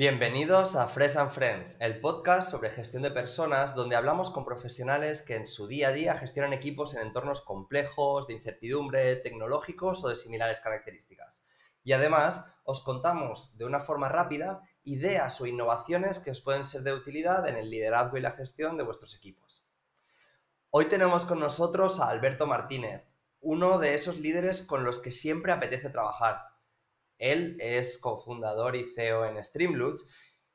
Bienvenidos a Fresh and Friends, el podcast sobre gestión de personas donde hablamos con profesionales que en su día a día gestionan equipos en entornos complejos, de incertidumbre, tecnológicos o de similares características. Y además os contamos de una forma rápida ideas o innovaciones que os pueden ser de utilidad en el liderazgo y la gestión de vuestros equipos. Hoy tenemos con nosotros a Alberto Martínez, uno de esos líderes con los que siempre apetece trabajar. Él es cofundador y CEO en Streamloots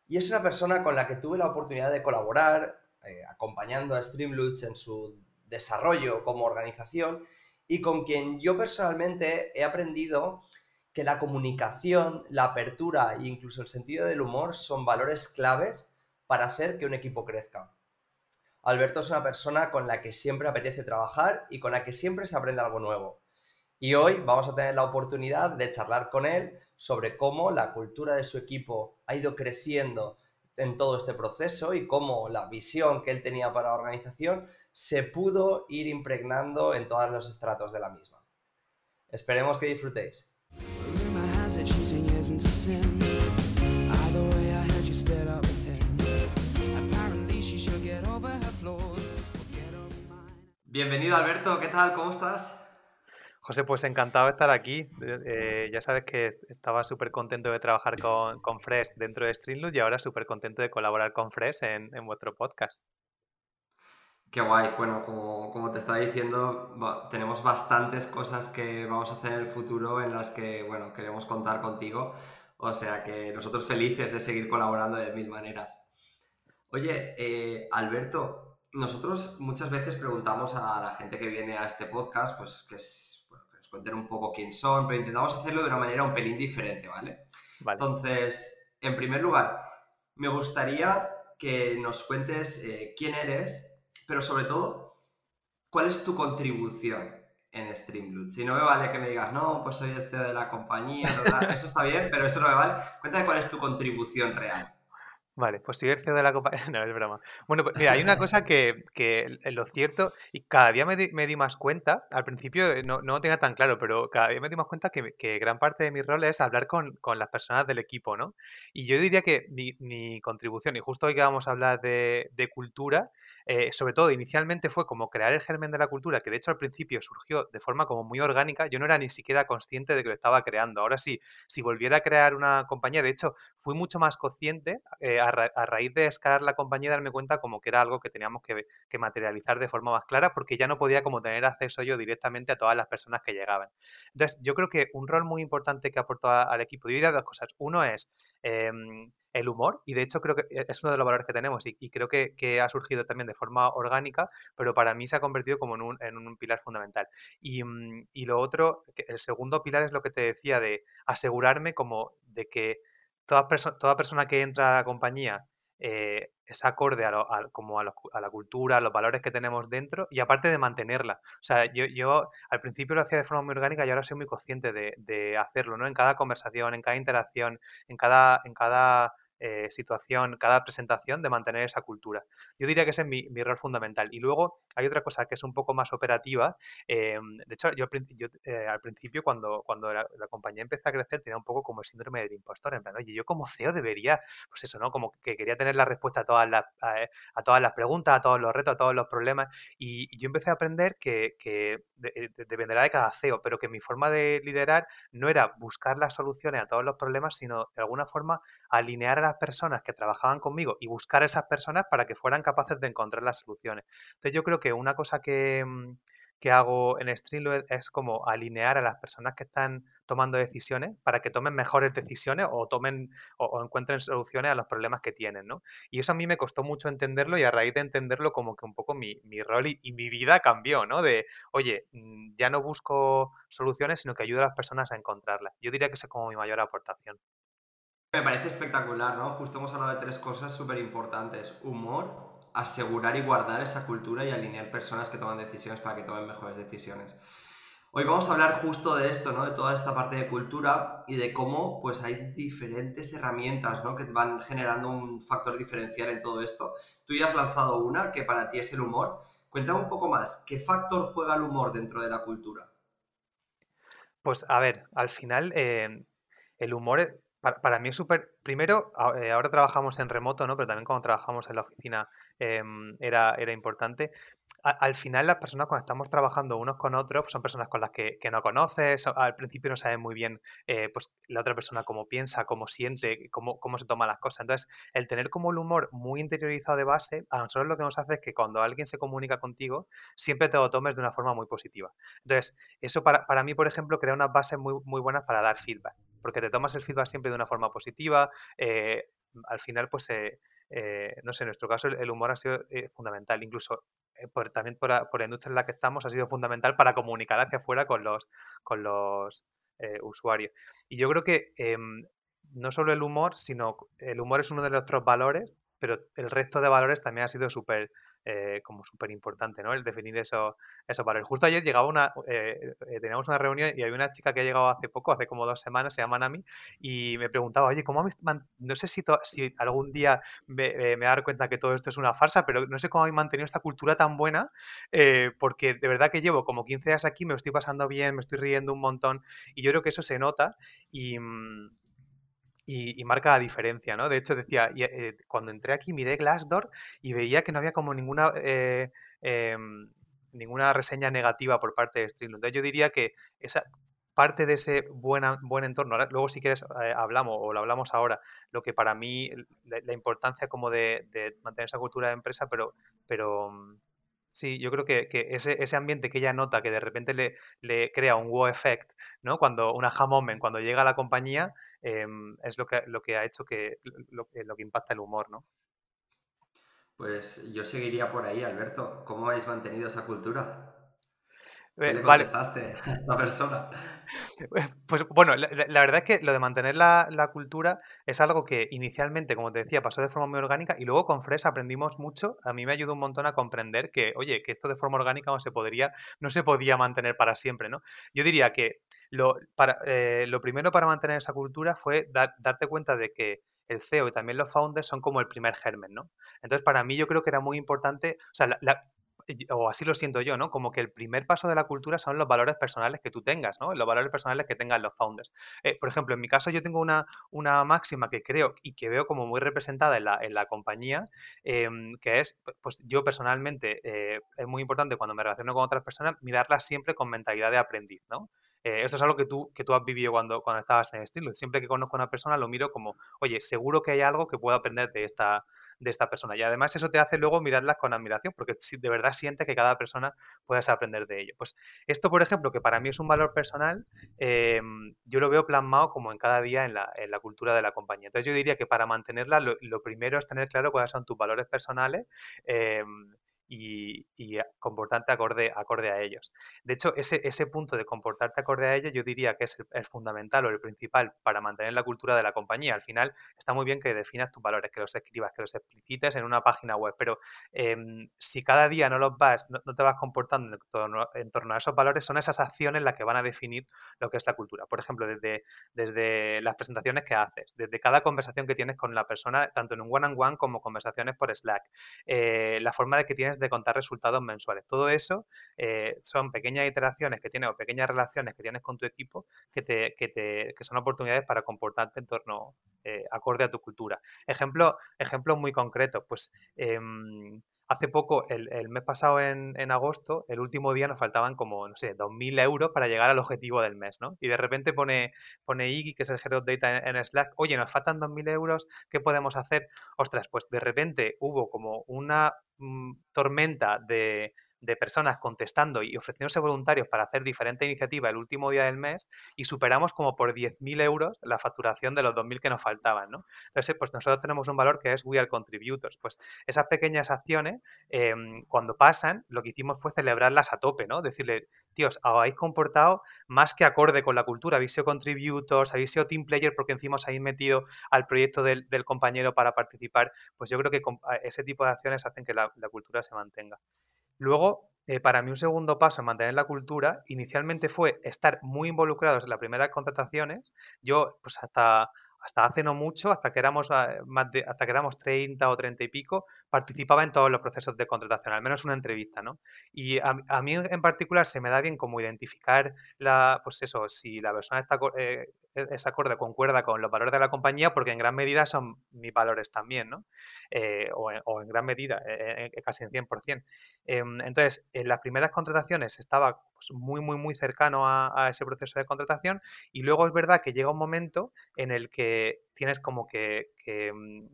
y es una persona con la que tuve la oportunidad de colaborar, eh, acompañando a Streamloots en su desarrollo como organización y con quien yo personalmente he aprendido que la comunicación, la apertura e incluso el sentido del humor son valores claves para hacer que un equipo crezca. Alberto es una persona con la que siempre apetece trabajar y con la que siempre se aprende algo nuevo. Y hoy vamos a tener la oportunidad de charlar con él sobre cómo la cultura de su equipo ha ido creciendo en todo este proceso y cómo la visión que él tenía para la organización se pudo ir impregnando en todos los estratos de la misma. Esperemos que disfrutéis. Bienvenido Alberto, ¿qué tal? ¿Cómo estás? José, pues encantado de estar aquí. Eh, ya sabes que estaba súper contento de trabajar con, con Fresh dentro de Streamloot y ahora súper contento de colaborar con Fresh en, vuestro podcast. Qué guay. Bueno, como, te estaba diciendo, tenemos bastantes cosas que vamos a hacer en el futuro en las que, bueno, queremos contar contigo. O sea que nosotros felices de seguir colaborando de mil maneras. Oye, eh, Alberto, nosotros muchas veces preguntamos a la gente que viene a este podcast, pues que, nos cuenten un poco quién son, pero intentamos hacerlo de una manera un pelín diferente, ¿vale? vale. Entonces, en primer lugar, me gustaría que nos cuentes eh, quién eres pero sobre todo, ¿cuál es tu contribución en Streamloot? Si no me vale que me digas, no, pues soy el CEO de la compañía, eso está bien, pero eso no me vale. Cuéntame cuál es tu contribución real. Vale, pues soy de la compañía. No, es broma. Bueno, pues mira, hay una cosa que, que lo cierto, y cada día me di, más cuenta, al principio eh, no, no, tenía tan claro, pero cada día me di más cuenta que, que gran parte de mi rol es hablar con, con, las personas del equipo, ¿no? Y yo diría que mi, mi, contribución, y justo hoy que vamos a hablar de, de cultura, eh, sobre todo inicialmente fue como crear el germen de la cultura, que de hecho al principio surgió de forma como muy orgánica, yo no era ni siquiera consciente de que lo estaba creando. Ahora sí, si volviera a crear una compañía, de hecho fui mucho más consciente eh, a, raíz de escalar la compañía darme cuenta como que era algo que teníamos que, materializar de forma más clara porque ya no podía como tener acceso yo directamente a todas las personas que llegaban. Entonces yo creo que un rol muy importante que aportó al equipo, yo diría dos cosas. Uno es... Em, el humor, y de hecho creo que e, es uno de los valores que tenemos y, creo que, ha surgido también de forma orgánica, pero para mí se ha convertido como en un, en un pilar fundamental. Y, mm, y, lo otro, el segundo pilar es lo que te decía de asegurarme como de que toda persona que entra a la compañía eh, es acorde a, como a, la cultura, a los valores que tenemos dentro y aparte de mantenerla. O sea, yo, yo al principio lo hacía de forma muy orgánica y ahora soy muy consciente de, de hacerlo, ¿no? En cada conversación, en cada interacción, en cada, en cada eh, situación, cada presentación, de mantener esa cultura. Yo diría que ese es mi, mi, fundamental. Y luego hay otra cosa que es un poco más operativa. Eh, de hecho, yo, eh, al principio, cuando, cuando la, compañía empezó a crecer, tenía un poco como el síndrome del impostor. En plan, oye, yo como CEO debería, pues eso, ¿no? Como que quería tener la respuesta a todas las, a, todas las preguntas, a todos los retos, a todos los problemas. Y, yo empecé a aprender que, que dependerá de cada CEO, pero que mi forma de liderar no era buscar las soluciones a todos los problemas, sino de alguna forma alinear a las personas que trabajaban conmigo y buscar a esas personas para que fueran capaces de encontrar las soluciones. Entonces yo creo que una cosa que, mm, que hago en Streamlit es como alinear a las personas que están tomando decisiones para que tomen mejores decisiones o tomen o, encuentren soluciones a los problemas que tienen, ¿no? Y eso a mí me costó mucho entenderlo y a raíz de entenderlo como que un poco mi, rol y, y, mi vida cambió, ¿no? De, oye, mm, ya no busco soluciones, sino que ayudo a las personas a encontrarlas. Yo diría que esa es como mi mayor aportación. Me parece espectacular, ¿no? Justo hemos hablado de tres cosas súper importantes. Humor, asegurar y guardar esa cultura y alinear personas que toman decisiones para que tomen mejores decisiones. Hoy vamos a hablar justo de esto, ¿no? De toda esta parte de cultura y de cómo pues hay diferentes herramientas, ¿no? Que van generando un factor diferencial en todo esto. Tú ya has lanzado una que para ti es el humor. Cuéntame un poco más, ¿qué factor juega el humor dentro de la cultura? Pues a ver, al final eh, el humor para, mí es súper. Primero, eh, ahora trabajamos en remoto, ¿no? Pero también cuando trabajamos en la oficina em, era, era importante. al final, las personas cuando estamos trabajando unos con otros pues son personas con las que, no conoces. Al principio no sabes muy bien eh, pues, la otra persona cómo piensa, cómo siente, cómo, cómo se toma las cosas. Entonces, el tener como el humor muy interiorizado de base, a nosotros lo que nos hace es que cuando alguien se comunica contigo, siempre te lo tomes de una forma muy positiva. Entonces, eso para, para mí, por ejemplo, crea unas bases muy, muy buenas para dar feedback porque te tomas el feedback siempre de una forma positiva. Eh, al final, pues, eh, eh, no sé, en nuestro caso el, humor ha sido fundamental, incluso también por, la industria en la que estamos ha sido fundamental para comunicar hacia afuera con los, con los usuarios. Y yo creo que em, no solo el humor, sino el humor es uno de nuestros valores, pero el resto de valores también ha sido súper eh, como súper importante, ¿no? El definir eso, eso para Justo ayer llegaba una, eh, eh, teníamos una reunión y había una chica que ha llegado hace poco, hace como dos semanas, se llama Nami, y me preguntaba, oye, ¿cómo no sé si, si algún día me, me dar cuenta que todo esto es una farsa, pero no sé cómo habéis mantenido esta cultura tan buena, porque de verdad que llevo como 15 días aquí, me estoy pasando bien, me estoy riendo un montón, y yo creo que eso se nota, y... Mm, y, marca la diferencia, ¿no? De hecho, decía, eh, cuando entré aquí miré Glassdoor y veía que no había como ninguna, eh, em, ninguna reseña negativa por parte de Streamlabs. Yo diría que esa parte de ese buena, buen entorno, luego si quieres eh, hablamos o lo hablamos ahora, lo que para mí, la, importancia como de, mantener esa cultura de empresa, pero, pero mm, Sí, yo creo que, ese, ese, ambiente que ella nota que de repente le, le crea un wow effect, ¿no? Cuando una aha cuando llega a la compañía, em, es lo que, lo que ha hecho que lo, lo, que impacta el humor, ¿no? Pues yo seguiría por ahí, Alberto. ¿Cómo habéis mantenido esa cultura? ¿Qué eh, le contestaste a la persona? Pues bueno, la, verdad es que lo de mantener la, cultura es algo que inicialmente, como te decía, pasó de forma muy orgánica y luego con Fresh aprendimos mucho. A mí me ayudó un montón a comprender que, oye, que esto de forma orgánica no se podría, no se podía mantener para siempre, ¿no? Yo diría que lo, para, eh, lo primero para mantener esa cultura fue darte cuenta de que el CEO y también los founders son como el primer germen, ¿no? Entonces, para mí yo creo que era muy importante, o sea, la, o así lo siento yo, ¿no? Como que el primer paso de la cultura son los valores personales que tú tengas, ¿no? Los valores personales que tengan los founders. Eh, por ejemplo, en mi caso yo tengo una, una máxima que creo y que veo como muy representada en la, en la compañía, em, que es, pues yo personalmente, eh, es muy importante cuando me relaciono con otras personas, mirarlas siempre con mentalidad de aprendiz, ¿no? Eh, esto es algo que tú, que tú has vivido cuando, cuando estabas en estilo. Siempre que conozco a una persona lo miro como, oye, seguro que hay algo que puedo aprender de esta, de esta persona. Y además eso te hace luego mirarlas con admiración, porque de verdad siente que cada persona puedes aprender de ello. Pues esto, por ejemplo, que para mí es un valor personal, em, yo lo veo plasmado como en cada día en la, en la, cultura de la compañía. Entonces yo diría que para mantenerla, lo, lo primero es tener claro cuáles son tus valores personales. Em, y, comportarte acorde, acorde a ellos. De hecho, ese, ese punto de comportarte acorde a ellos yo diría que es, el, fundamental o el principal para mantener la cultura de la compañía. Al final está muy bien que definas tus valores, que los escribas, que los explicites en una página web, pero em, si cada día no los vas, no, te vas comportando en torno, a esos valores, son esas acciones las que van a definir lo que es la cultura. Por ejemplo, desde, desde las presentaciones que haces, desde cada conversación que tienes con la persona, tanto en un one-on-one como conversaciones por Slack, eh, la forma de que tienes de contar resultados mensuales. Todo eso eh, son pequeñas iteraciones que tienes o pequeñas relaciones que tienes con tu equipo que, te, que, te, que son oportunidades para comportarte en torno eh, acorde a tu cultura. Ejemplo, ejemplos muy concretos, pues em, hace poco, el, mes pasado en, agosto, el último día nos faltaban como, no sé, 2.000 euros para llegar al objetivo del mes, ¿no? Y de repente pone, pone Iggy, que es el Head of Data en, en Slack, oye, nos faltan 2.000 euros, ¿qué podemos hacer? Ostras, pues de repente hubo como una tormenta de, de personas contestando y ofreciéndose voluntarios para hacer diferente iniciativa el último día del mes y superamos como por 10.000 euros la facturación de los 2.000 que nos faltaban, ¿no? Entonces, pues nosotros tenemos un valor que es We Are Contributors. Pues esas pequeñas acciones, em, cuando pasan, lo que hicimos fue celebrarlas a tope, ¿no? Decirle, tíos, habéis comportado más que acorde con la cultura, habéis sido contributors, habéis sido team player porque encima os habéis metido al proyecto del, compañero para participar, pues yo creo que ese tipo de acciones hacen que la cultura se mantenga. Luego, eh, para mí un segundo paso en mantener la cultura, inicialmente fue estar muy involucrados en las primeras contrataciones. Yo, pues hasta, hasta hace no mucho, hasta que éramos ah, hasta que éramos 30 o 30 y pico, participaba en todos los procesos de contratación, al menos una entrevista, ¿no? Y a, mí en particular se me da bien como identificar la, pues eso, si la persona está, eh, e, es acorde, concuerda con los valores de la compañía porque en gran medida son mis valores también, ¿no? Eh, o, en, gran medida, eh, casi en 100%. Em, entonces, en las primeras contrataciones estaba pues, muy, muy, muy cercano a, ese proceso de contratación y luego es verdad que llega un momento en el que tienes como que, que mm,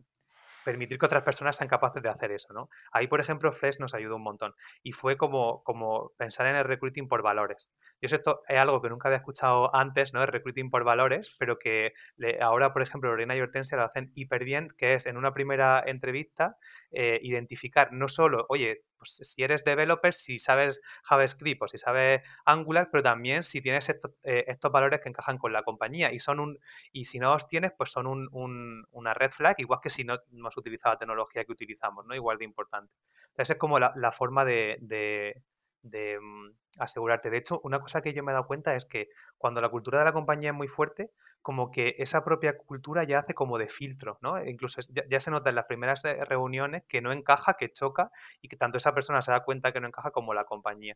permitir que otras personas sean capaces de hacer eso, ¿no? Ahí, por ejemplo, Fresh nos ayudó un montón y fue como, como pensar en el recruiting por valores. Yo sé esto es algo que nunca había escuchado antes, ¿no? El recruiting por valores, pero que ahora, por ejemplo, Lorena y Hortensia lo hacen hiper bien, que es en una primera entrevista eh, identificar no solo, oye, pues si eres developer, si sabes JavaScript o si sabes Angular, pero también si tienes eh, estos, valores que encajan con la compañía y son un y si no los tienes, pues son un, una red flag, igual que si no hemos utilizado la tecnología que utilizamos, ¿no? Igual de importante. Entonces es como la, forma de, de mm, asegurarte. De hecho, una cosa que yo me he dado cuenta es que cuando la cultura de la compañía es muy fuerte, como que esa propia cultura ya hace como de filtro, ¿no? E incluso ya, se nota en las primeras eh, reuniones que no encaja, que choca y que tanto esa persona se da cuenta que no encaja como la compañía.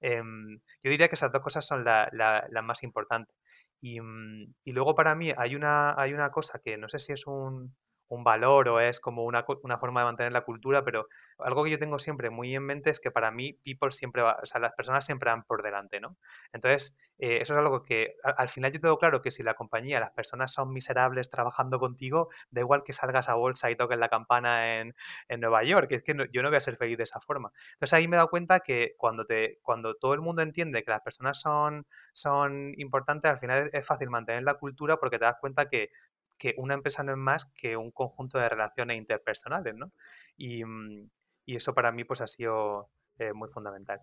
Em, yo diría que esas dos cosas son las más importantes. Y, mm, y, luego para mí hay una, hay una cosa que no sé si es un, un valor o es como una, una, forma de mantener la cultura, pero algo que yo tengo siempre muy en mente es que para mí people siempre va, o sea, las personas siempre van por delante, ¿no? Entonces, eh, eso es algo que al, final yo tengo claro que si la compañía, las personas son miserables trabajando contigo, da igual que salgas a bolsa y toques la campana en, en Nueva York, es que yo no voy a ser feliz de esa forma. Entonces ahí me he dado cuenta que cuando, te, cuando todo el mundo entiende que las personas son, son importantes, al final es fácil mantener la cultura porque te das cuenta que que una empresa no es más que un conjunto de relaciones interpersonales, ¿no? Y, mm, eso para mí pues ha sido eh, muy fundamental.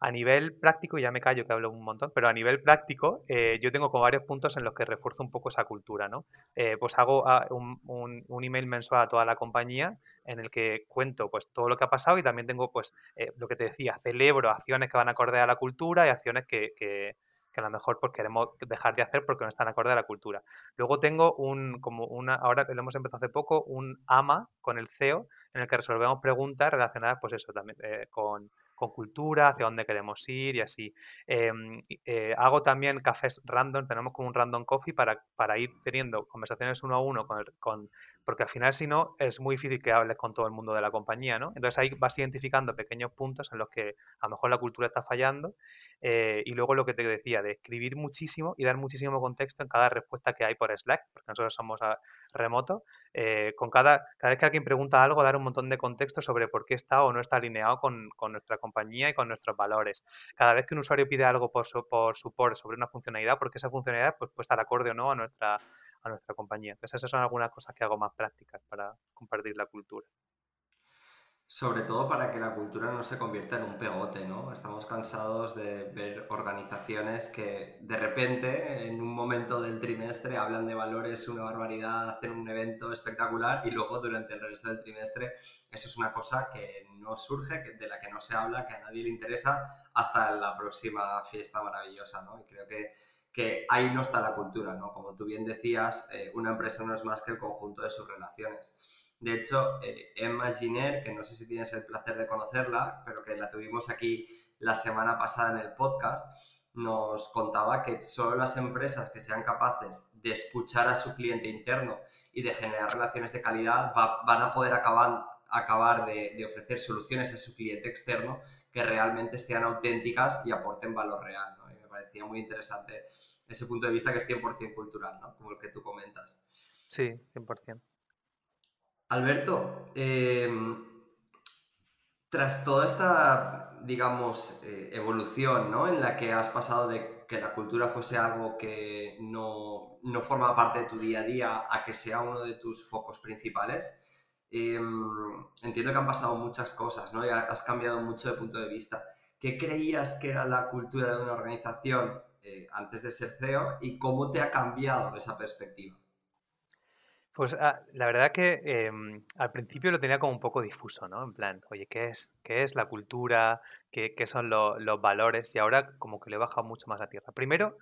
A nivel práctico, ya me callo que hablo un montón, pero a nivel práctico eh, yo tengo como varios puntos en los que refuerzo un poco esa cultura, ¿no? Eh, pues hago ah, un, email mensual a toda la compañía en el que cuento pues todo lo que ha pasado y también tengo pues lo que te decía, celebro acciones que van acorde a la cultura y acciones que que a lo mejor pues queremos dejar de hacer porque no están acorde a la cultura. Luego tengo un, como una, ahora lo hemos empezado hace poco, un AMA con el CEO en el que resolvemos preguntas relacionadas, pues eso, también eh, con con cultura, hacia dónde queremos ir y así. Em, eh, hago también cafés random, tenemos como un random coffee para, para ir teniendo conversaciones uno a uno con, con, porque al final si no es muy difícil que hables con todo el mundo de la compañía, ¿no? Entonces ahí vas identificando pequeños puntos en los que a lo mejor la cultura está fallando eh, y luego lo que te decía, de escribir muchísimo y dar muchísimo contexto en cada respuesta que hay por Slack, porque nosotros somos remoto, eh, con cada, cada vez que alguien pregunta algo, dar un montón de contexto sobre por qué está o no está alineado con, con nuestra compañía y con nuestros valores. Cada vez que un usuario pide algo por, por support sobre una funcionalidad, porque esa funcionalidad pues, puede estar acorde o no a nuestra, nuestra compañía. Entonces esas son algunas cosas que hago más prácticas para compartir la cultura. Sobre todo para que la cultura no se convierta en un pegote, ¿no? Estamos cansados de ver organizaciones que de repente, en un momento del trimestre, hablan de valores, una barbaridad, hacen un evento espectacular y luego durante el resto del trimestre eso es una cosa que no surge, de la que no se habla, que a nadie le interesa hasta la próxima fiesta maravillosa, ¿no? Y creo que, que ahí no está la cultura, ¿no? Como tú bien decías, eh, una empresa no es más que el conjunto de sus relaciones. De hecho, eh, Emma Giner, que no sé si tienes el placer de conocerla, pero que la tuvimos aquí la semana pasada en el podcast, nos contaba que solo las empresas que sean capaces de escuchar a su cliente interno y de generar relaciones de calidad van a poder acabar, acabar de, ofrecer soluciones a su cliente externo que realmente sean auténticas y aporten valor real. ¿no? Y me parecía muy interesante ese punto de vista que es 100% cultural, ¿no? como el que tú comentas. Sí, 100%. Alberto, em, tras toda esta, digamos, eh, evolución, ¿no? En la que has pasado de que la cultura fuese algo que no, no forma parte de tu día a día a que sea uno de tus focos principales, em, entiendo que han pasado muchas cosas, ¿no? Y has cambiado mucho de punto de vista. ¿Qué creías que era la cultura de una organización eh, antes de ser CEO y cómo te ha cambiado esa perspectiva? Pues ah, la verdad que em, al principio lo tenía como un poco difuso, ¿no? En plan, oye, ¿qué es, qué es la cultura? ¿Qué, son los valores? Y ahora como que le he bajado mucho más a tierra. Primero,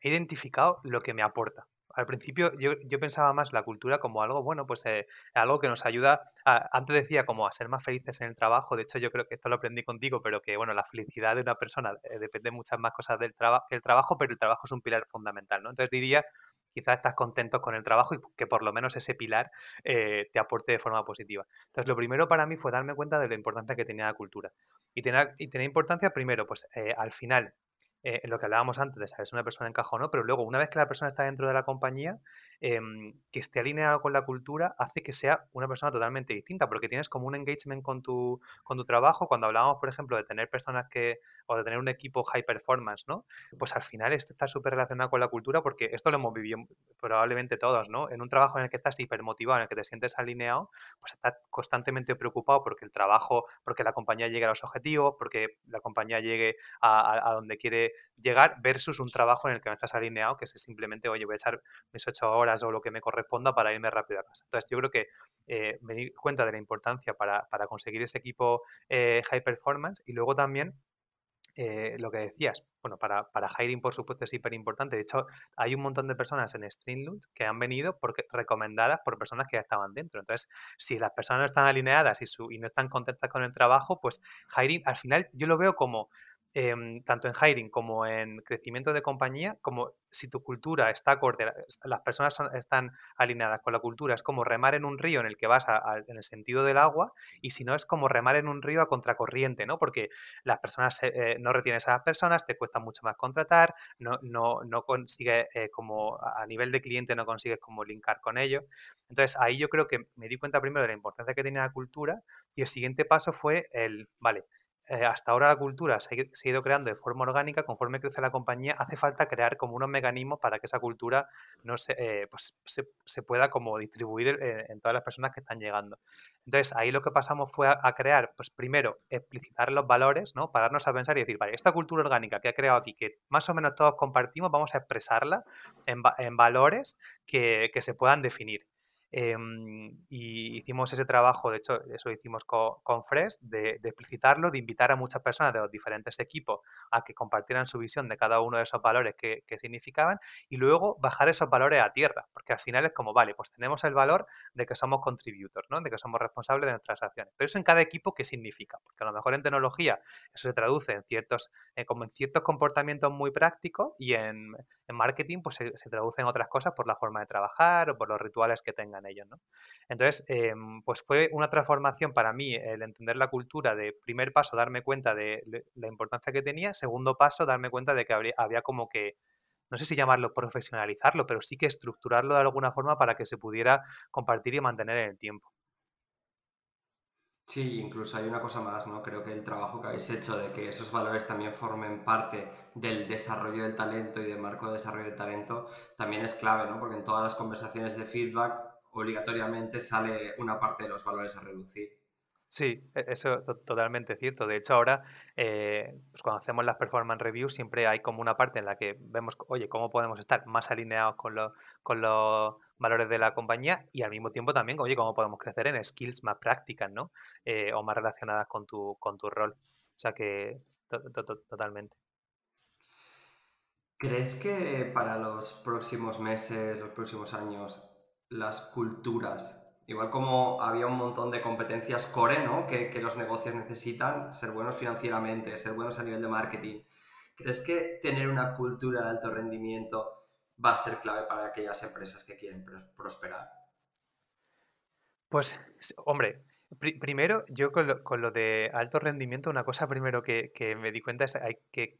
he identificado lo que me aporta. Al principio yo, yo pensaba más la cultura como algo, bueno, pues eh, algo que nos ayuda, antes decía como a ser más felices en el trabajo, de hecho yo creo que esto lo aprendí contigo, pero que bueno, la felicidad de una persona eh, depende de muchas más cosas del trabajo que el trabajo, pero el trabajo es un pilar fundamental, ¿no? Entonces diría quizás estás contento con el trabajo y que por lo menos ese pilar eh, te aporte de forma positiva. Entonces, lo primero para mí fue darme cuenta de la importancia que tenía la cultura. Y tenía, y tenía importancia primero, pues al final, eh, lo que hablábamos antes de saber si una persona encaja o no, pero luego, una vez que la persona está dentro de la compañía, em, que esté alineado con la cultura hace que sea una persona totalmente distinta, porque tienes como un engagement con tu, con tu trabajo. Cuando hablábamos, por ejemplo, de tener personas que, o de tener un equipo high performance, ¿no? Pues al final esto está súper relacionado con la cultura, porque esto lo hemos vivido probablemente todos, ¿no? En un trabajo en el que estás hipermotivado, en el que te sientes alineado, pues estás constantemente preocupado porque el trabajo, porque la compañía llegue a los objetivos, porque la compañía llegue a, a donde quiere llegar versus un trabajo en el que no estás alineado, que es simplemente, oye, voy a echar mis ocho horas o lo que me corresponda para irme rápido a casa. Entonces, yo creo que eh, me di cuenta de la importancia para, conseguir ese equipo eh, high performance y luego también eh, lo que decías, bueno, para, para hiring, por supuesto, es hiper importante. De hecho, hay un montón de personas en Streamloop que han venido porque, recomendadas por personas que ya estaban dentro. Entonces, si las personas no están alineadas y, su, y no están contentas con el trabajo, pues hiring, al final, yo lo veo como Em, tanto en hiring como en crecimiento de compañía, como si tu cultura está acorde, las personas están alineadas con la cultura, es como remar en un río en el que vas en el sentido del agua, y si no es como remar en un río a contracorriente, ¿no? Porque las personas eh, no retienes a las personas, te cuesta mucho más contratar, no, no, no consigues eh, como a nivel de cliente no consigues como linkar con ellos. Entonces ahí yo creo que me di cuenta primero de la importancia que tenía la cultura y el siguiente paso fue el, vale, eh, hasta ahora la cultura se ha, ido creando de forma orgánica, conforme crece la compañía, hace falta crear como unos mecanismos para que esa cultura no se, eh, pues se, pueda como distribuir en, todas las personas que están llegando. Entonces, ahí lo que pasamos fue a, crear, pues primero, explicitar los valores, ¿no? Pararnos a pensar y decir, vale, esta cultura orgánica que ha creado aquí, que más o menos todos compartimos, vamos a expresarla en, valores que, que se puedan definir. Em, y hicimos ese trabajo, de hecho, eso lo hicimos con, con Fresh, de, explicitarlo, de invitar a muchas personas de los diferentes equipos a que compartieran su visión de cada uno de esos valores que, significaban y luego bajar esos valores a tierra, porque al final es como, vale, pues tenemos el valor de que somos contributors, ¿no? de que somos responsables de nuestras acciones. Pero eso en cada equipo, ¿qué significa? Porque a lo mejor en tecnología eso se traduce en ciertos, eh, como en ciertos comportamientos muy prácticos y en, en marketing pues se, se traduce en otras cosas por la forma de trabajar o por los rituales que tengan ellos, ¿no? Entonces, em, pues fue una transformación para mí el entender la cultura de primer paso, darme cuenta de la importancia que tenía, segundo paso, darme cuenta de que había como que, no sé si llamarlo profesionalizarlo, pero sí que estructurarlo de alguna forma para que se pudiera compartir y mantener en el tiempo. Sí, incluso hay una cosa más, ¿no? Creo que el trabajo que habéis hecho de que esos valores también formen parte del desarrollo del talento y del marco de desarrollo del talento también es clave, ¿no? Porque en todas las conversaciones de feedback obligatoriamente sale una parte de los valores a reducir. Sí, e, eso es totalmente cierto. De hecho, ahora, eh, pues cuando hacemos las performance reviews, siempre hay como una parte en la que vemos, oye, cómo podemos estar más alineados con, con los valores de la compañía y al mismo tiempo también, oye, cómo podemos crecer en skills más prácticas, ¿no? Eh, o más relacionadas con tu, con tu rol. O sea que totalmente. ¿Crees que para los próximos meses, los próximos años, las culturas. Igual como había un montón de competencias core, ¿no? Que, los negocios necesitan, ser buenos financieramente, ser buenos a nivel de marketing. ¿Crees que tener una cultura de alto rendimiento va a ser clave para aquellas empresas que quieren prosperar? Pues, hombre, primero, yo con lo, de alto rendimiento, una cosa primero que, que me di cuenta es que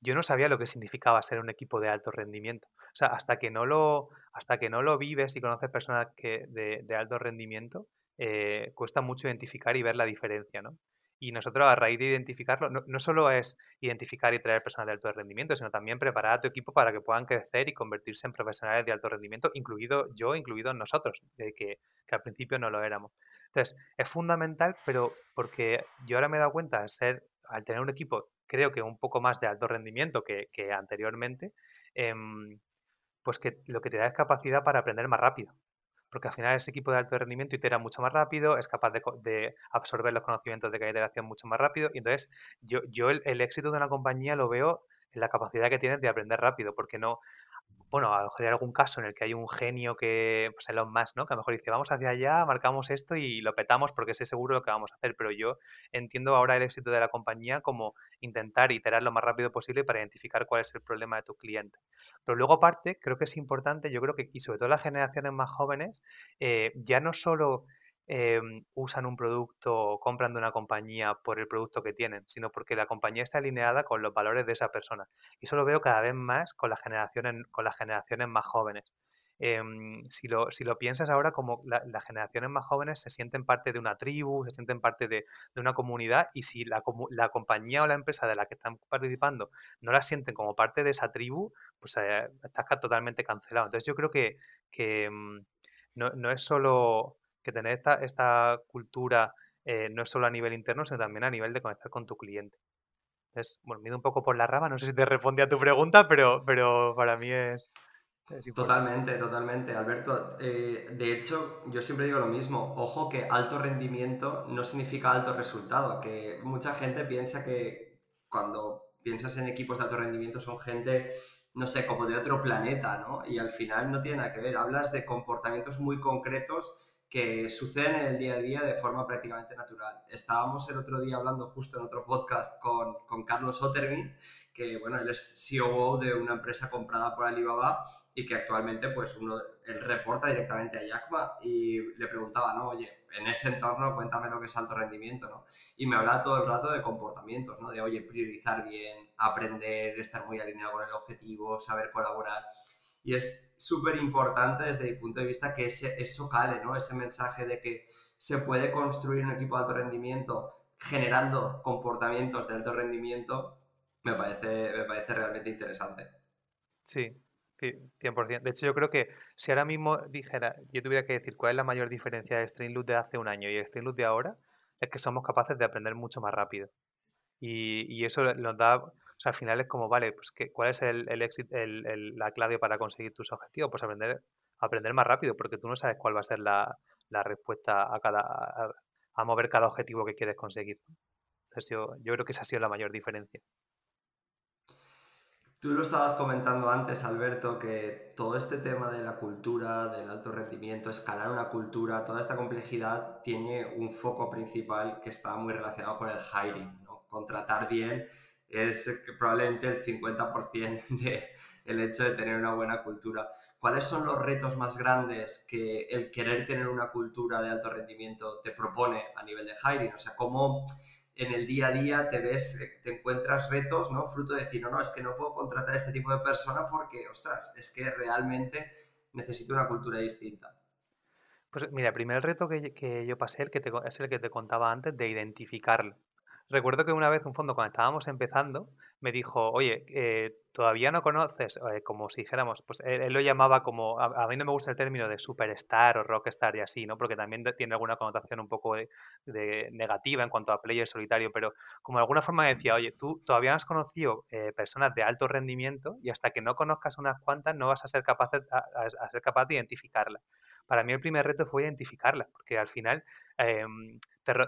yo no sabía lo que significaba ser un equipo de alto rendimiento. O sea, hasta que no lo, hasta que no lo vives y conoces personas que de, alto rendimiento, eh, cuesta mucho identificar y ver la diferencia, ¿no? Y nosotros a raíz de identificarlo, no, solo es identificar y traer personas de alto rendimiento, sino también preparar a tu equipo para que puedan crecer y convertirse en profesionales de alto rendimiento, incluido yo, incluidos nosotros, que, que al principio no lo éramos. Entonces, es fundamental, pero porque yo ahora me he dado cuenta, al, ser, al tener un equipo creo que un poco más de alto rendimiento que, anteriormente, em, pues que lo que te da es capacidad para aprender más rápido. Porque al final ese equipo de alto rendimiento itera mucho más rápido, es capaz de, absorber los conocimientos de cada iteración mucho más rápido. Y entonces yo, yo el, éxito de una compañía lo veo en la capacidad que tienes de aprender rápido, porque no, bueno, a lo mejor hay algún caso en el que hay un genio que, pues Elon Musk, ¿no? Que a lo mejor dice, vamos hacia allá, marcamos esto y lo petamos porque sé seguro lo que vamos a hacer. Pero yo entiendo ahora el éxito de la compañía como intentar iterar lo más rápido posible para identificar cuál es el problema de tu cliente. Pero luego aparte, creo que es importante, yo creo que, y sobre todo las generaciones más jóvenes, eh, ya no solo Em, usan un producto o compran de una compañía por el producto que tienen, sino porque la compañía está alineada con los valores de esa persona. Y eso lo veo cada vez más con las generaciones, con las generaciones más jóvenes. Em, si, lo, si, lo, piensas ahora, como las generaciones más jóvenes se sienten parte de una tribu, se sienten parte de, una comunidad, y si la, compañía o la empresa de la que están participando no la sienten como parte de esa tribu, pues eh, estás totalmente cancelado. Entonces yo creo que, que em, no, no, es solo tener esta, esta cultura eh, no es solo a nivel interno, sino también a nivel de conectar con tu cliente. Entonces, bueno, me un poco por la rama, no sé si te responde a tu pregunta, pero, pero para mí es, totalmente, totalmente, Alberto. Eh, de hecho, yo siempre digo lo mismo, ojo que alto rendimiento no significa alto resultado, que mucha gente piensa que cuando piensas en equipos de alto rendimiento son gente no sé, como de otro planeta, ¿no? Y al final no tiene nada que ver. Hablas de comportamientos muy concretos que suceden en el día a día de forma prácticamente natural. Estábamos el otro día hablando justo en otro podcast con, con Carlos Ottermin, que bueno, él es COO de una empresa comprada por Alibaba y que actualmente pues uno, él reporta directamente a Yakma y le preguntaba, ¿no? Oye, en ese entorno cuéntame lo que es alto rendimiento, ¿no? Y me hablaba todo el rato de comportamientos, ¿no? De, oye, priorizar bien, aprender, estar muy alineado con el objetivo, saber colaborar. Y es súper importante desde mi punto de vista que ese, eso cale, ¿no? Ese mensaje de que se puede construir un equipo de alto rendimiento generando comportamientos de alto rendimiento, me parece, me parece realmente interesante. Sí, 100%. De hecho, yo creo que si ahora mismo dijera, yo tuviera que decir cuál es la mayor diferencia de Streamloop de hace un año y Streamloop de ahora, es que somos capaces de aprender mucho más rápido. Y, y eso nos da, o sea, al final es como, vale, pues que, ¿cuál es el, el, el, la clave para conseguir tus objetivos? Pues aprender, aprender más rápido, porque tú no sabes cuál va a ser la, la respuesta a cada a, mover cada objetivo que quieres conseguir. Entonces yo, yo creo que esa ha sido la mayor diferencia. Tú lo estabas comentando antes, Alberto, que todo este tema de la cultura, del alto rendimiento, escalar una cultura, toda esta complejidad tiene un foco principal que está muy relacionado con el hiring, ¿no? contratar bien es probablemente el 50% del hecho de tener una buena cultura. ¿Cuáles son los retos más grandes que el querer tener una cultura de alto rendimiento te propone a nivel de hiring? O sea, ¿cómo en el día a día te ves, te encuentras retos, ¿no? Fruto de decir, no, no, es que no puedo contratar a este tipo de persona porque, ostras, es que realmente necesito una cultura distinta. Pues mira, el primer reto que, yo pasé el que es el que te contaba antes, de identificarlo. Recuerdo que una vez un fondo, cuando estábamos empezando, me dijo, oye, eh, todavía no conoces, eh, como si dijéramos, pues él, lo llamaba como, a, mí no me gusta el término de superstar o rockstar y así, ¿no? Porque también tiene alguna connotación un poco de, negativa en cuanto a player solitario, pero como de alguna forma decía, oye, tú todavía no has conocido eh, personas de alto rendimiento y hasta que no conozcas unas cuantas no vas a ser capaz de identificarlas para mí el primer reto fue identificarlas, porque al final, em,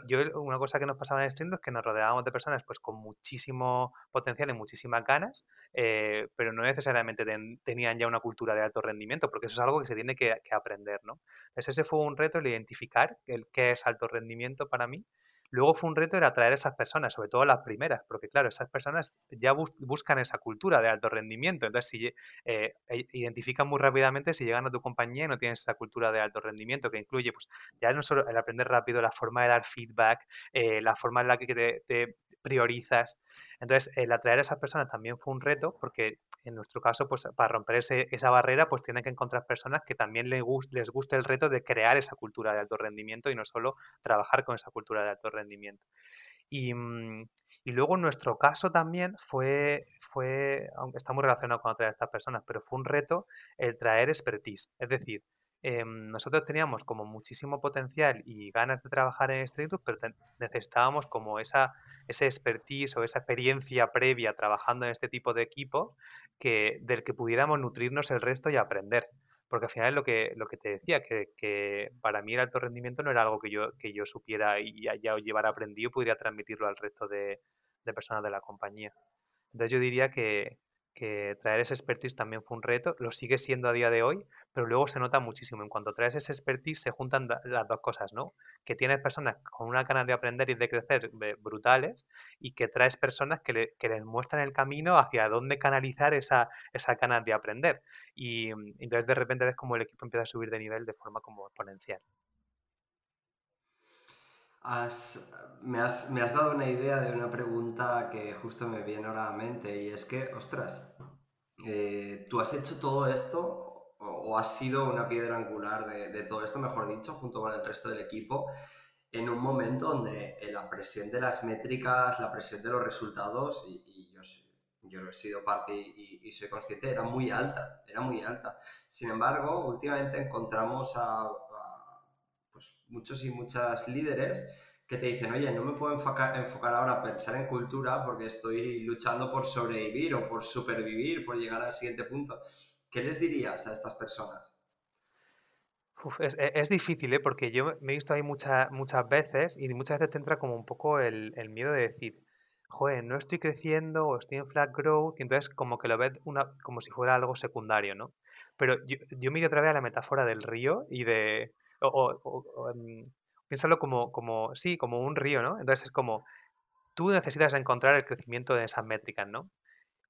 yo una cosa que nos pasaba en Streamlabs es que nos rodeábamos de personas pues con muchísimo potencial y muchísimas ganas, eh, pero no necesariamente tenían ya una cultura de alto rendimiento, porque eso es algo que se tiene que, aprender, ¿no? Ese fue un reto, el identificar el qué es alto rendimiento para mí Luego fue un reto era atraer a esas personas, sobre todo las primeras, porque claro, esas personas ya buscan esa cultura de alto rendimiento. Entonces, si eh, e, identifican muy rápidamente si llegan a tu compañía y no tienes esa cultura de alto rendimiento, que incluye, pues, ya no solo el aprender rápido, la forma de dar feedback, eh, la forma en la que te, priorizas. Entonces, el atraer a esas personas también fue un reto, porque en nuestro caso, pues para romper esa barrera, pues tienen que encontrar personas que también les, les guste el reto de crear esa cultura de alto rendimiento y no solo trabajar con esa cultura de alto rendimiento rendimiento. Mm, y, luego en nuestro caso también fue, fue, aunque está muy relacionado con otras de estas personas, pero fue un reto el traer expertise. Es decir, em, nosotros teníamos como muchísimo potencial y ganas de trabajar en Streetloop, pero necesitábamos como esa, ese expertise o esa experiencia previa trabajando en este tipo de equipo que, del que pudiéramos nutrirnos el resto y aprender porque al final es lo que, lo que te decía, que, para mí el alto rendimiento no era algo que yo, que yo supiera y ya, ya llevara aprendido, podría transmitirlo al resto de, personas de la compañía. Entonces yo diría que, que traer ese expertise también fue un reto, lo sigue siendo a día de hoy, pero luego se nota muchísimo. En cuanto traes ese expertise se juntan las dos cosas, ¿no? Que tienes personas con una ganas de aprender y de crecer brutales y que traes personas que, le, les muestran el camino hacia dónde canalizar esa, esa ganas de aprender. Y mm, entonces de repente ves como el equipo empieza a subir de nivel de forma como exponencial. me, has, me, has, dado una idea de una pregunta que justo me viene ahora a la mente y es que, ostras, eh, ¿tú has hecho todo esto o, has sido una piedra angular de, todo esto, mejor dicho, junto con el resto del equipo, en un momento donde la presión de las métricas, la presión de los resultados, y, yo, yo, he sido parte y, soy consciente, era muy alta, era muy alta. Sin embargo, últimamente encontramos a pues, muchos y muchas líderes que te dicen, oye, no me puedo enfocar, enfocar ahora a pensar en cultura porque estoy luchando por sobrevivir o por supervivir, por llegar al siguiente punto. ¿Qué les dirías a estas personas? E, es, difícil, ¿eh? porque yo me he visto ahí muchas muchas veces y muchas veces te entra como un poco el, miedo de decir, joder, no estoy creciendo o estoy en flat growth y entonces como que lo ves como si fuera algo secundario, ¿no? Pero yo, yo miro otra vez a la metáfora del río y de, em, piénsalo como, como, sí, como un río, ¿no? Entonces es como, tú necesitas encontrar el crecimiento de esas métricas, ¿no?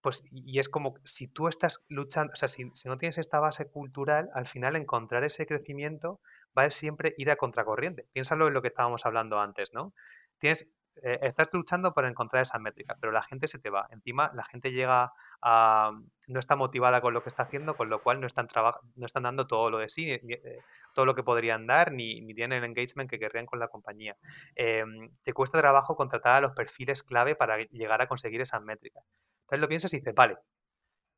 Pues, y es como si tú estás luchando, o sea, si, no tienes esta base cultural, al final encontrar ese crecimiento va a siempre ir a contracorriente. Piénsalo en lo que estábamos hablando antes, ¿no? Tienes, eh, estás luchando por encontrar esa métrica, pero la gente se te va. Encima, la gente llega a, no está motivada con lo que está haciendo, con lo cual no están, no están dando todo lo de sí, eh, todo lo que podrían dar, ni, ni, tienen el engagement que querrían con la compañía. Em, te cuesta trabajo contratar a los perfiles clave para llegar a conseguir esas métricas. Entonces lo piensas y dices, vale,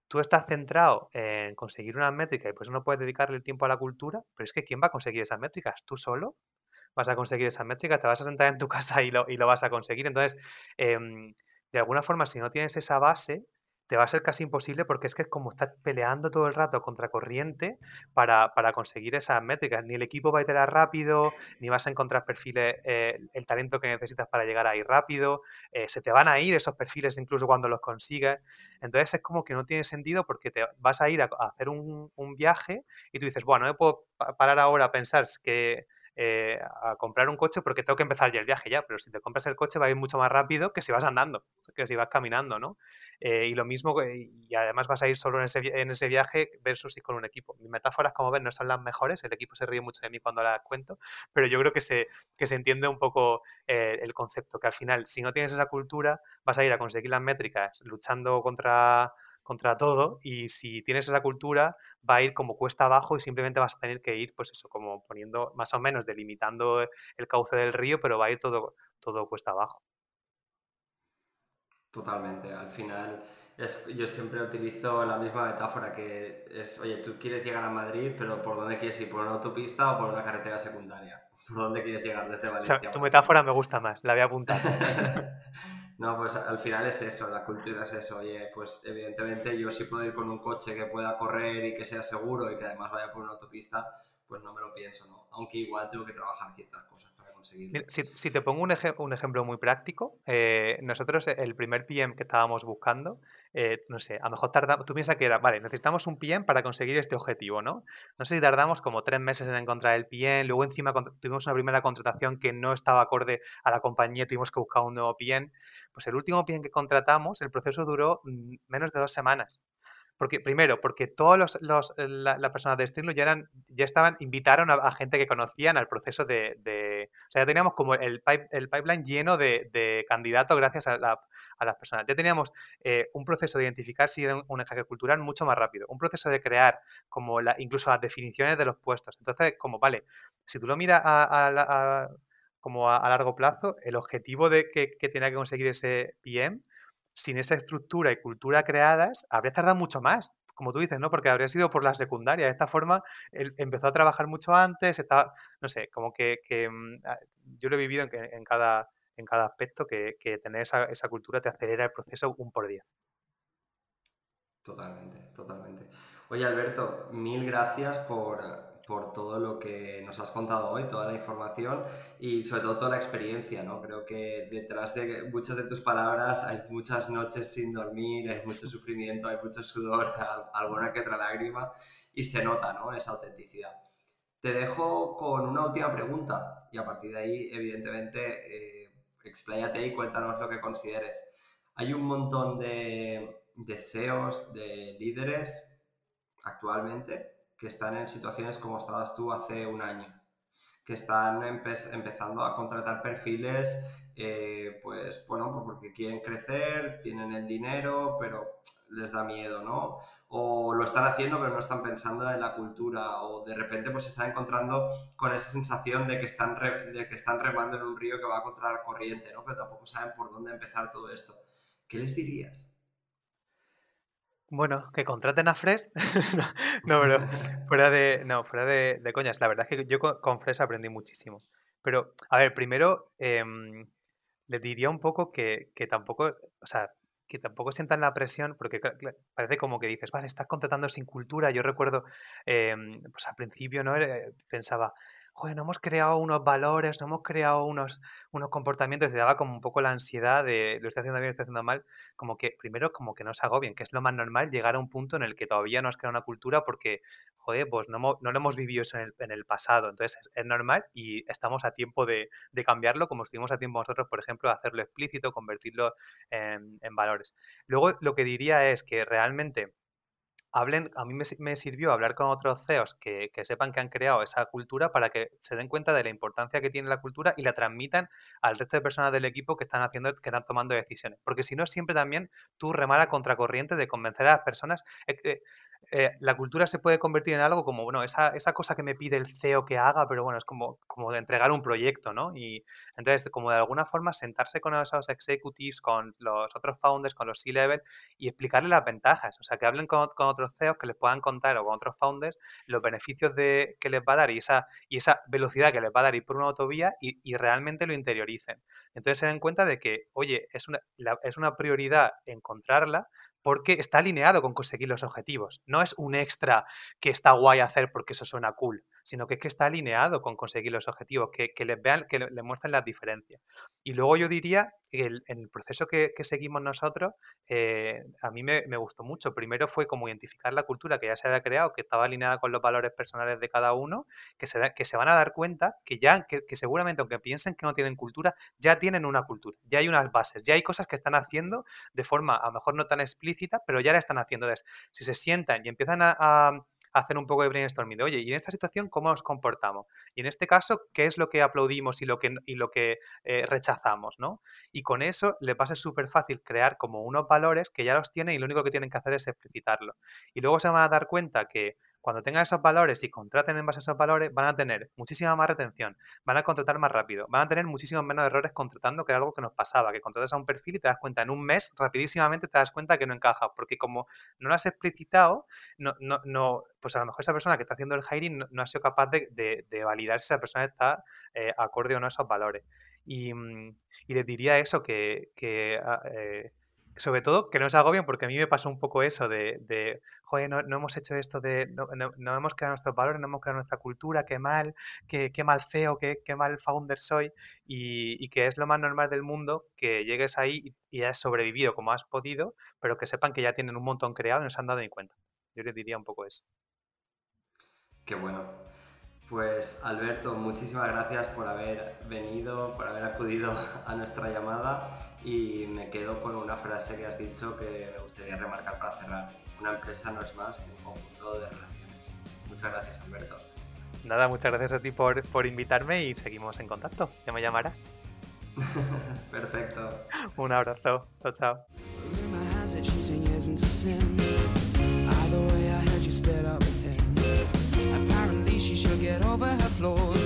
tú estás centrado en conseguir una métrica y pues no puedes dedicarle el tiempo a la cultura, pero es que ¿quién va a conseguir esas métricas? ¿Tú solo? vas a conseguir esas métricas, te vas a sentar en tu casa y lo, y lo vas a conseguir. Entonces, em, de alguna forma, si no tienes esa base, te va a ser casi imposible porque es que es como estás peleando todo el rato contra corriente para, para conseguir esas métricas. Ni el equipo va a iterar rápido, ni vas a encontrar perfiles, eh, el talento que necesitas para llegar ahí rápido. Eh, se te van a ir esos perfiles incluso cuando los consigues. Entonces es como que no tiene sentido porque te vas a ir a, hacer un, un, viaje y tú dices, bueno, no me puedo parar ahora a pensar que eh, a comprar un coche porque tengo que empezar ya el viaje ya, pero si te compras el coche va a ir mucho más rápido que si vas andando, que si vas caminando, ¿no? Eh, y lo mismo, y además vas a ir solo en ese, en ese viaje versus ir con un equipo. Mis metáforas, como ven, no son las mejores, el equipo se ríe mucho de mí cuando las cuento, pero yo creo que se, que se entiende un poco eh, el concepto, que al final, si no tienes esa cultura, vas a ir a conseguir las métricas luchando contra contra todo y si tienes esa cultura va a ir como cuesta abajo y simplemente vas a tener que ir pues eso como poniendo más o menos delimitando el cauce del río pero va a ir todo todo cuesta abajo. Totalmente. Al final es, yo siempre utilizo la misma metáfora que es oye tú quieres llegar a Madrid pero por dónde quieres ir por una autopista o por una carretera secundaria por dónde quieres llegar desde Valencia tu metáfora me gusta más la voy a apuntar No, pues al final es eso, la cultura es eso. Oye, pues evidentemente yo si puedo ir con un coche que pueda correr y que sea seguro y que además vaya por una autopista, pues no me lo pienso, ¿no? Aunque igual tengo que trabajar ciertas cosas conseguirlo. Si, te pongo un, un ejemplo muy práctico, eh, nosotros el primer PM que estábamos buscando eh, no sé, a lo mejor tardamos, tú piensas que era, vale, necesitamos un PM para conseguir este objetivo, ¿no? No sé si tardamos como tres meses en encontrar el PM, luego encima tuvimos una primera contratación que no estaba acorde a la compañía, tuvimos que buscar un nuevo PM. Pues el último PM que contratamos, el proceso duró mm, menos de dos semanas. Porque, primero, porque todas los, los, la, personas de Streamlo ya ya estaban, invitaron a, gente que conocían al proceso de, de, O sea, ya teníamos como el, el pipeline lleno de, candidatos gracias a la, a las personas. Ya teníamos eh, un proceso de identificar si era un encaje cultural mucho más rápido, un proceso de crear como incluso las definiciones de los puestos. Entonces, como, vale, si tú lo miras a, como a, largo plazo, el objetivo de que, que tenía que conseguir ese PM, sin esa estructura y cultura creadas, habría tardado mucho más como tú dices, ¿no? Porque habría sido por la secundaria. De esta forma, empezó a trabajar mucho antes, estaba, no sé, como que, mm, yo lo he vivido en, cada, en cada aspecto que, tener esa, esa, cultura te acelera el proceso un por diez. Totalmente, totalmente. Oye Alberto, mil gracias por, por todo lo que nos has contado hoy, toda la información y sobre todo toda la experiencia, ¿no? Creo que detrás de muchas de tus palabras hay muchas noches sin dormir, hay mucho sufrimiento, hay mucho sudor, alguna que otra lágrima y se nota, ¿no? Esa autenticidad. Te dejo con una última pregunta y a partir de ahí, evidentemente, eh, expláyate y cuéntanos lo que consideres. Hay un montón de, de CEOs, de líderes actualmente que están en situaciones como estabas tú hace un año, que están empezando a contratar perfiles, eh, pues bueno, pues porque quieren crecer, tienen el dinero, pero les da miedo, ¿no? O lo están haciendo pero no están pensando en la cultura, o de repente pues se están encontrando con esa sensación de que están, de que están remando en un río que va contra la corriente, ¿no? Pero tampoco saben por dónde empezar todo esto. ¿Qué les dirías? Bueno, que contraten a Fresh. no, pero fuera de, no, fuera de, coñas. La verdad es que yo con, Fresh aprendí muchísimo. Pero, a ver, primero em, le diría un poco que, tampoco, o sea, que tampoco sientan la presión, porque parece como que dices, vale, estás contratando sin cultura. Yo recuerdo, em, pues al principio, ¿no? Eh, pensaba, joder, no hemos creado unos valores, no hemos creado unos, unos comportamientos, te daba como un poco la ansiedad de lo estoy haciendo bien, lo estoy haciendo mal, como que primero como que no se agobien, que es lo más normal llegar a un punto en el que todavía no has creado una cultura porque, joder, pues no, no lo hemos vivido eso en el, pasado, entonces es, normal y estamos a tiempo de, cambiarlo, como estuvimos a tiempo nosotros, por ejemplo, de hacerlo explícito, convertirlo en, en valores. Luego lo que diría es que realmente hablen, a mí me, sirvió hablar con otros CEOs que, sepan que han creado esa cultura para que se den cuenta de la importancia que tiene la cultura y la transmitan al resto de personas del equipo que están haciendo, que están tomando decisiones. Porque si no, siempre también tú remar a contracorriente de convencer a las personas. La cultura se puede convertir en algo como, bueno, esa, esa, cosa que me pide el CEO que haga, pero bueno, es como, como de entregar un proyecto, ¿no? Y entonces, como de alguna forma sentarse con esos executives, con los otros founders, con los C-level y explicarles las ventajas, o sea, que hablen con, con, otros CEOs que les puedan contar o con otros founders los beneficios de, que les va a dar y esa, y esa velocidad que les va a dar ir por una autovía y, y realmente lo interioricen. Entonces se den cuenta de que, oye, es una, es una prioridad encontrarla, porque está alineado con conseguir los objetivos. No es un extra que está guay hacer porque eso suena cool, sino que es que está alineado con conseguir los objetivos, que, les vean, que le, muestren las diferencias. Y luego yo diría que el, el proceso que, seguimos nosotros, eh, a mí me, gustó mucho. Primero fue como identificar la cultura que ya se había creado, que estaba alineada con los valores personales de cada uno, que se, que se van a dar cuenta que ya, que, seguramente aunque piensen que no tienen cultura, ya tienen una cultura, ya hay unas bases, ya hay cosas que están haciendo de forma a lo mejor no tan explícita, pero ya la están haciendo. Entonces, si se sientan y empiezan a hacer un poco de brainstorming de, oye, ¿y en esta situación cómo nos comportamos? Y en este caso, ¿qué es lo que aplaudimos y lo que, y lo que eh, rechazamos? ¿no? Y con eso les va a ser súper fácil crear como unos valores que ya los tienen y lo único que tienen que hacer es explicitarlo. Y luego se van a dar cuenta que cuando tengan esos valores y contraten en base a esos valores, van a tener muchísima más retención, van a contratar más rápido, van a tener muchísimos menos errores contratando, que era algo que nos pasaba, que contratas a un perfil y te das cuenta en un mes, rapidísimamente te das cuenta que no encaja, porque como no lo has explicitado, no, no, no pues a lo mejor esa persona que está haciendo el hiring no, ha sido capaz de, validar si esa persona está eh, acorde o no a esos valores. Y, mm, y les diría eso, que, que ah, eh, sobre todo que no se agobien, porque a mí me pasó un poco eso de, de joder, no, hemos hecho esto de, no, no, hemos creado nuestros valores, no hemos creado nuestra cultura, qué mal, qué, qué mal CEO, qué, qué, mal founder soy, y, y, que es lo más normal del mundo que llegues ahí y, has sobrevivido como has podido, pero que sepan que ya tienen un montón creado y no se han dado ni cuenta. Yo les diría un poco eso. Qué bueno. Pues Alberto, muchísimas gracias por haber venido, por haber acudido a nuestra llamada y me quedo con una frase que has dicho que me gustaría remarcar para cerrar. Una empresa no es más que un conjunto de relaciones. Muchas gracias, Alberto. Nada, muchas gracias a ti por, por invitarme y seguimos en contacto. Ya me llamarás. Perfecto. Un abrazo. Chao, chao. get over her flaws.